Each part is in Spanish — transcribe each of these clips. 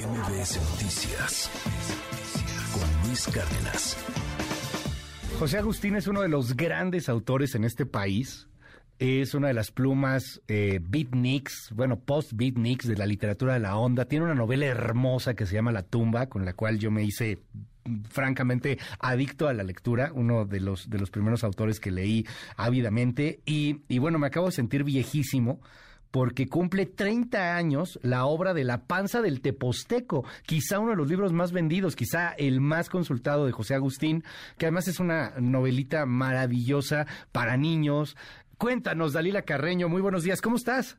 MBS Noticias con Luis Cárdenas. José Agustín es uno de los grandes autores en este país. Es una de las plumas eh, beatniks, bueno, post-beatniks de la literatura de la onda. Tiene una novela hermosa que se llama La tumba, con la cual yo me hice francamente adicto a la lectura, uno de los, de los primeros autores que leí ávidamente. Y, y bueno, me acabo de sentir viejísimo porque cumple 30 años la obra de La panza del Teposteco, quizá uno de los libros más vendidos, quizá el más consultado de José Agustín, que además es una novelita maravillosa para niños. Cuéntanos, Dalila Carreño, muy buenos días, ¿cómo estás?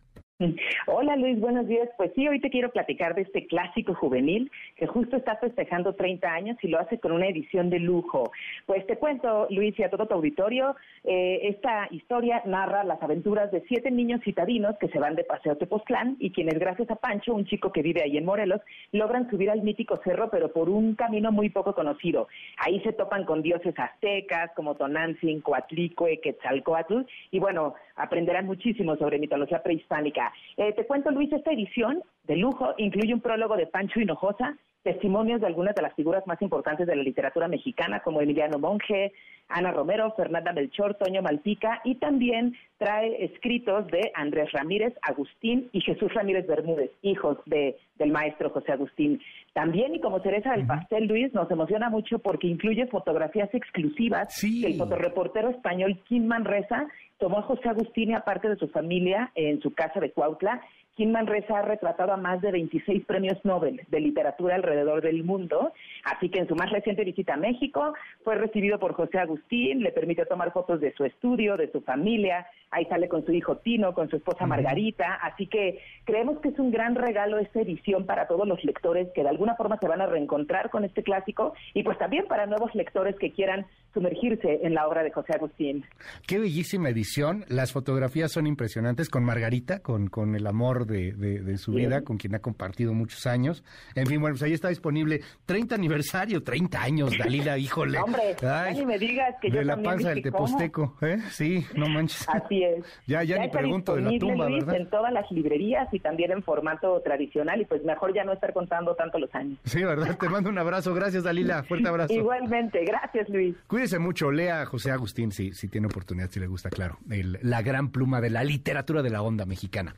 Hola Luis, buenos días. Pues sí, hoy te quiero platicar de este clásico juvenil que justo está festejando 30 años y lo hace con una edición de lujo. Pues te cuento, Luis, y a todo tu auditorio, eh, esta historia narra las aventuras de siete niños citadinos que se van de paseo a Tepoztlán y quienes gracias a Pancho, un chico que vive ahí en Morelos, logran subir al mítico cerro, pero por un camino muy poco conocido. Ahí se topan con dioses aztecas como Tonantzin, Coatlicue, Quetzalcoatl y bueno, aprenderán muchísimo sobre mitología prehispánica. Eh, te cuento, Luis, esta edición de lujo incluye un prólogo de Pancho Hinojosa, testimonios de algunas de las figuras más importantes de la literatura mexicana, como Emiliano Monge, Ana Romero, Fernanda Melchor, Toño Malpica, y también trae escritos de Andrés Ramírez, Agustín y Jesús Ramírez Bermúdez, hijos de, del maestro José Agustín. También, y como cereza del pastel, Luis, nos emociona mucho porque incluye fotografías exclusivas que el fotoreportero español Kim Manresa tomó a José Agustín y aparte de su familia en su casa de Cuautla Kim Manresa ha retratado a más de 26 premios Nobel de literatura alrededor del mundo, así que en su más reciente visita a México fue recibido por José Agustín, le permitió tomar fotos de su estudio, de su familia, ahí sale con su hijo Tino, con su esposa Margarita, así que creemos que es un gran regalo esta edición para todos los lectores que de alguna forma se van a reencontrar con este clásico y pues también para nuevos lectores que quieran sumergirse en la obra de José Agustín. Qué bellísima edición, las fotografías son impresionantes con Margarita, con, con el amor de, su vida, con quien ha compartido muchos años. En fin, bueno, pues ahí está disponible 30 aniversario, 30 años, Dalila, híjole. Hombre, ni me digas que de la panza del Teposteco, ¿eh? Sí, no manches. Así es. Ya, ya, ni pregunto de la tumba, Luis, ¿verdad? en todas las librerías y también en formato tradicional y pues mejor ya no estar contando tanto los años. Sí, ¿verdad? Te mando un abrazo. Gracias, Dalila. Fuerte abrazo. Igualmente. Gracias, Luis. Cuídese mucho. Lea a José Agustín si, si tiene oportunidad, si le gusta, claro. El, la gran pluma de la literatura de la onda mexicana.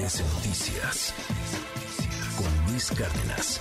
Noticias con Luis Cárdenas.